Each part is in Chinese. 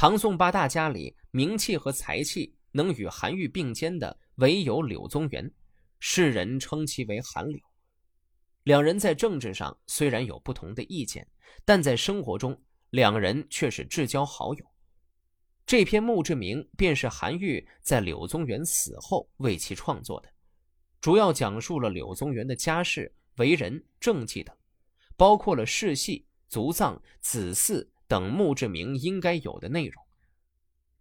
唐宋八大家里，名气和才气能与韩愈并肩的，唯有柳宗元，世人称其为韩柳。两人在政治上虽然有不同的意见，但在生活中，两人却是至交好友。这篇墓志铭便是韩愈在柳宗元死后为其创作的，主要讲述了柳宗元的家世、为人、政绩等，包括了世系、族葬、子嗣。等墓志铭应该有的内容，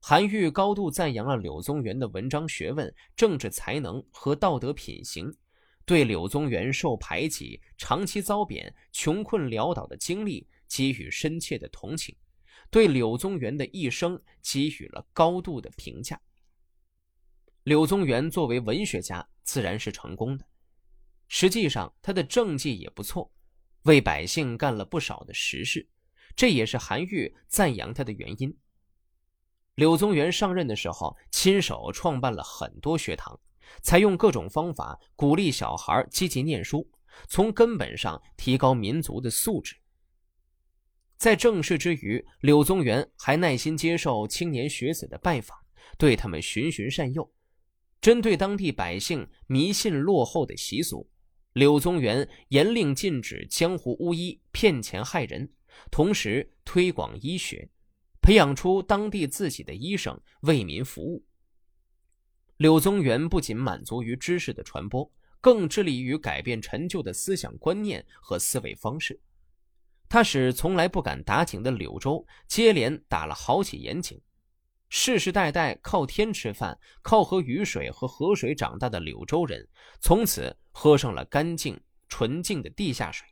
韩愈高度赞扬了柳宗元的文章学问、政治才能和道德品行，对柳宗元受排挤、长期遭贬、穷困潦倒的经历给予深切的同情，对柳宗元的一生给予了高度的评价。柳宗元作为文学家，自然是成功的，实际上他的政绩也不错，为百姓干了不少的实事。这也是韩愈赞扬他的原因。柳宗元上任的时候，亲手创办了很多学堂，采用各种方法鼓励小孩积极念书，从根本上提高民族的素质。在正事之余，柳宗元还耐心接受青年学子的拜访，对他们循循善诱。针对当地百姓迷信落后的习俗，柳宗元严令禁止江湖巫医骗钱害人。同时推广医学，培养出当地自己的医生为民服务。柳宗元不仅满足于知识的传播，更致力于改变陈旧的思想观念和思维方式。他使从来不敢打井的柳州接连打了好几眼井，世世代代靠天吃饭、靠喝雨水和河水长大的柳州人，从此喝上了干净纯净的地下水。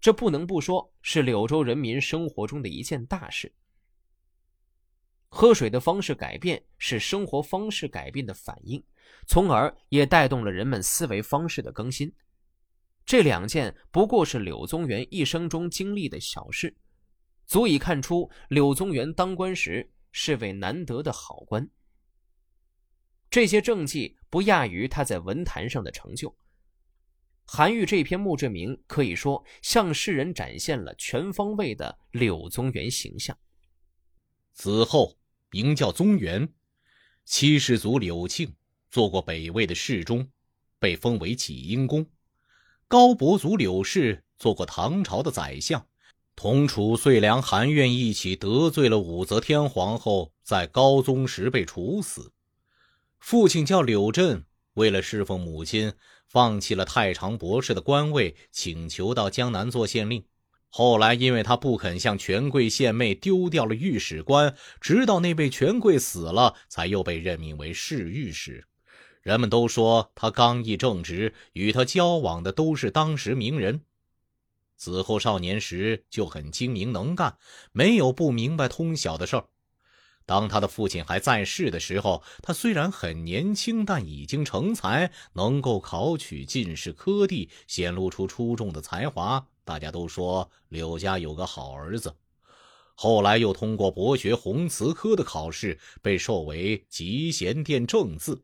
这不能不说是柳州人民生活中的一件大事。喝水的方式改变是生活方式改变的反应，从而也带动了人们思维方式的更新。这两件不过是柳宗元一生中经历的小事，足以看出柳宗元当官时是位难得的好官。这些政绩不亚于他在文坛上的成就。韩愈这篇墓志铭可以说向世人展现了全方位的柳宗元形象。子厚名叫宗元，七世祖柳庆做过北魏的侍中，被封为济阴公；高伯祖柳氏做过唐朝的宰相，同褚遂良、韩愿一起得罪了武则天皇后，在高宗时被处死。父亲叫柳镇，为了侍奉母亲。放弃了太常博士的官位，请求到江南做县令。后来，因为他不肯向权贵献媚，丢掉了御史官，直到那位权贵死了，才又被任命为侍御史。人们都说他刚毅正直，与他交往的都是当时名人。子厚少年时就很精明能干，没有不明白通晓的事儿。当他的父亲还在世的时候，他虽然很年轻，但已经成才，能够考取进士科第，显露出出众的才华。大家都说柳家有个好儿子。后来又通过博学弘词科的考试，被授为集贤殿正字。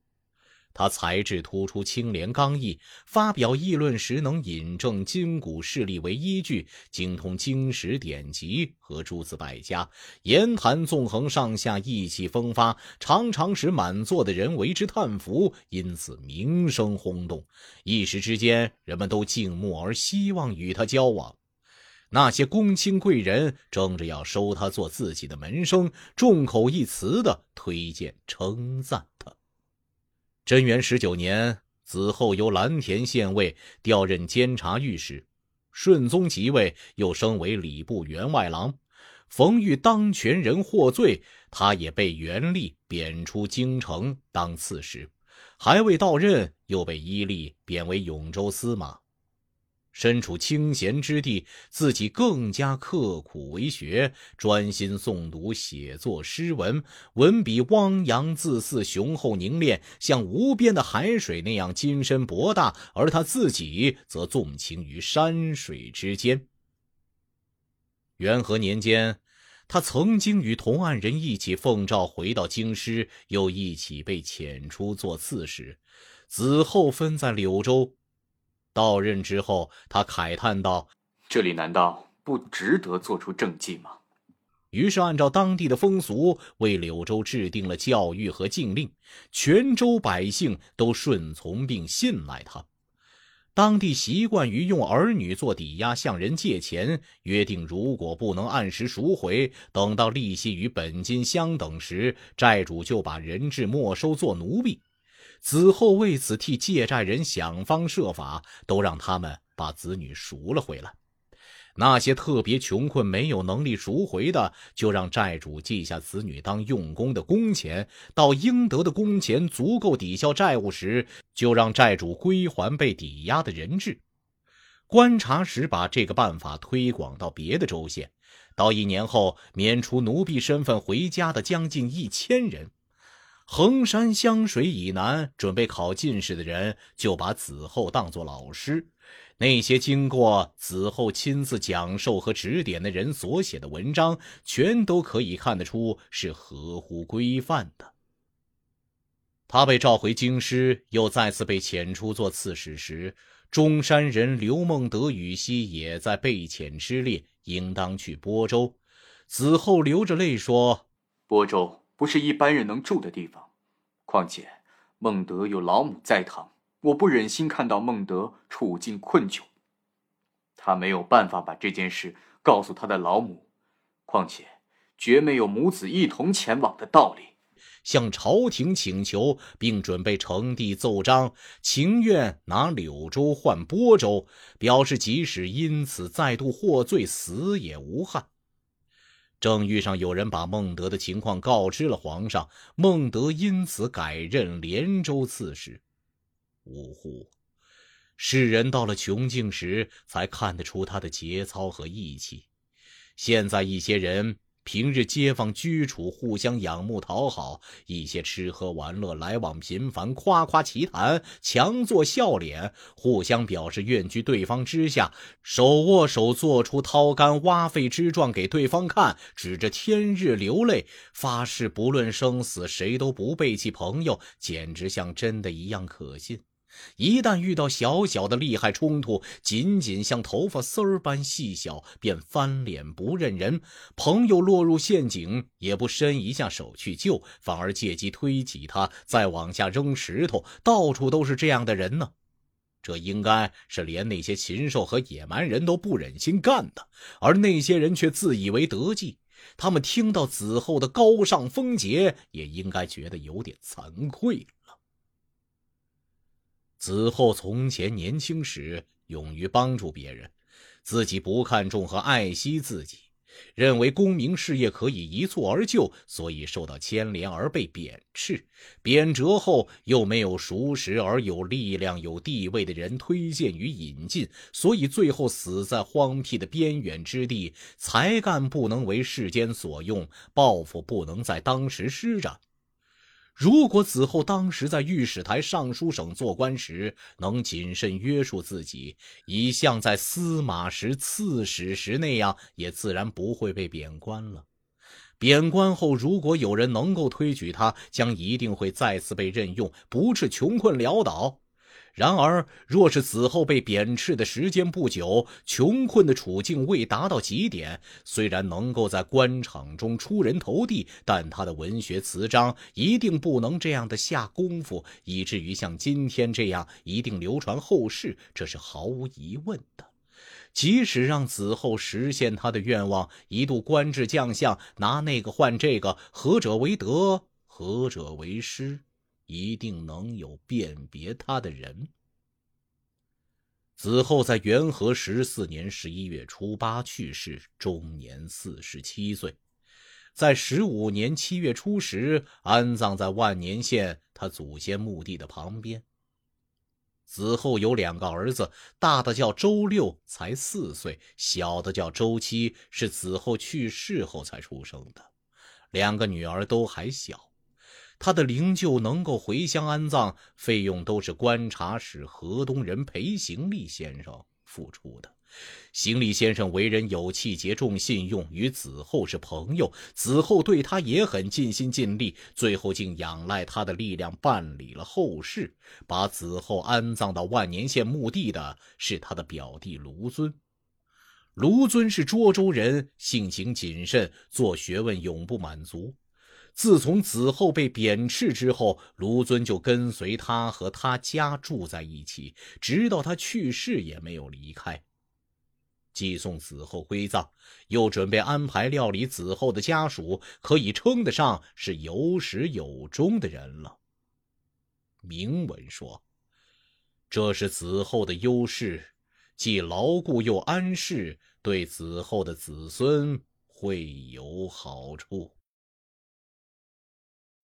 他才智突出，清廉刚毅，发表议论时能引证今古事例为依据，精通经史典籍和诸子百家，言谈纵横上下，意气风发，常常使满座的人为之叹服，因此名声轰动。一时之间，人们都敬慕而希望与他交往。那些公卿贵人争着要收他做自己的门生，众口一词的推荐称赞他。贞元十九年，子后由蓝田县尉调任监察御史，顺宗即位，又升为礼部员外郎。冯玉当权人获罪，他也被元历贬出京城当刺史，还未到任，又被伊利贬为永州司马。身处清闲之地，自己更加刻苦为学，专心诵读写作诗文，文笔汪洋，恣肆雄厚凝练，像无边的海水那样精深博大。而他自己则纵情于山水之间。元和年间，他曾经与同案人一起奉诏回到京师，又一起被遣出做刺史。子厚分在柳州。到任之后，他慨叹道：“这里难道不值得做出政绩吗？”于是按照当地的风俗，为柳州制定了教育和禁令，全州百姓都顺从并信赖他。当地习惯于用儿女做抵押向人借钱，约定如果不能按时赎回，等到利息与本金相等时，债主就把人质没收做奴婢。子后为此替借债人想方设法，都让他们把子女赎了回来。那些特别穷困、没有能力赎回的，就让债主记下子女当用工的工钱，到应得的工钱足够抵消债务时，就让债主归还被抵押的人质。观察时把这个办法推广到别的州县，到一年后，免除奴婢身份回家的将近一千人。衡山湘水以南准备考进士的人，就把子厚当作老师。那些经过子后亲自讲授和指点的人所写的文章，全都可以看得出是合乎规范的。他被召回京师，又再次被遣出做刺史时，中山人刘孟德与西也在被遣之列，应当去播州。子后流着泪说：“播州不是一般人能住的地方，况且孟德有老母在堂。”我不忍心看到孟德处境困窘，他没有办法把这件事告诉他的老母，况且绝没有母子一同前往的道理。向朝廷请求，并准备呈递奏章，情愿拿柳州换播州，表示即使因此再度获罪，死也无憾。正遇上有人把孟德的情况告知了皇上，孟德因此改任连州刺史。呜呼！世人到了穷境时，才看得出他的节操和义气。现在一些人平日街坊居处，互相仰慕讨好；一些吃喝玩乐，来往频繁，夸夸其谈，强作笑脸，互相表示愿居对方之下，手握手做出掏肝挖肺之状给对方看，指着天日流泪，发誓不论生死，谁都不背弃朋友，简直像真的一样可信。一旦遇到小小的利害冲突，仅仅像头发丝儿般细小，便翻脸不认人。朋友落入陷阱，也不伸一下手去救，反而借机推挤他，再往下扔石头。到处都是这样的人呢。这应该是连那些禽兽和野蛮人都不忍心干的，而那些人却自以为得计。他们听到子后的高尚风节，也应该觉得有点惭愧。子后从前年轻时勇于帮助别人，自己不看重和爱惜自己，认为功名事业可以一蹴而就，所以受到牵连而被贬斥。贬谪后又没有熟识而有力量、有地位的人推荐与引进，所以最后死在荒僻的边远之地。才干不能为世间所用，抱负不能在当时施展。如果子厚当时在御史台、尚书省做官时能谨慎约束自己，以像在司马时、刺史时那样，也自然不会被贬官了。贬官后，如果有人能够推举他，将一定会再次被任用，不是穷困潦倒。然而，若是子后被贬斥的时间不久，穷困的处境未达到极点，虽然能够在官场中出人头地，但他的文学词章一定不能这样的下功夫，以至于像今天这样一定流传后世，这是毫无疑问的。即使让子后实现他的愿望，一度官至将相，拿那个换这个，何者为德，何者为失？一定能有辨别他的人。子厚在元和十四年十一月初八去世，终年四十七岁。在十五年七月初十，安葬在万年县他祖先墓地的旁边。子厚有两个儿子，大的叫周六，才四岁；小的叫周七，是子厚去世后才出生的。两个女儿都还小。他的灵柩能够回乡安葬，费用都是观察使河东人裴行立先生付出的。行立先生为人有气节、重信用，与子厚是朋友，子厚对他也很尽心尽力，最后竟仰赖他的力量办理了后事，把子厚安葬到万年县墓地的是他的表弟卢尊。卢尊是涿州人，性情谨慎，做学问永不满足。自从子厚被贬斥之后，卢尊就跟随他和他家住在一起，直到他去世也没有离开。寄送子厚归葬，又准备安排料理子厚的家属，可以称得上是有始有终的人了。铭文说：“这是子厚的优势，既牢固又安适，对子厚的子孙会有好处。”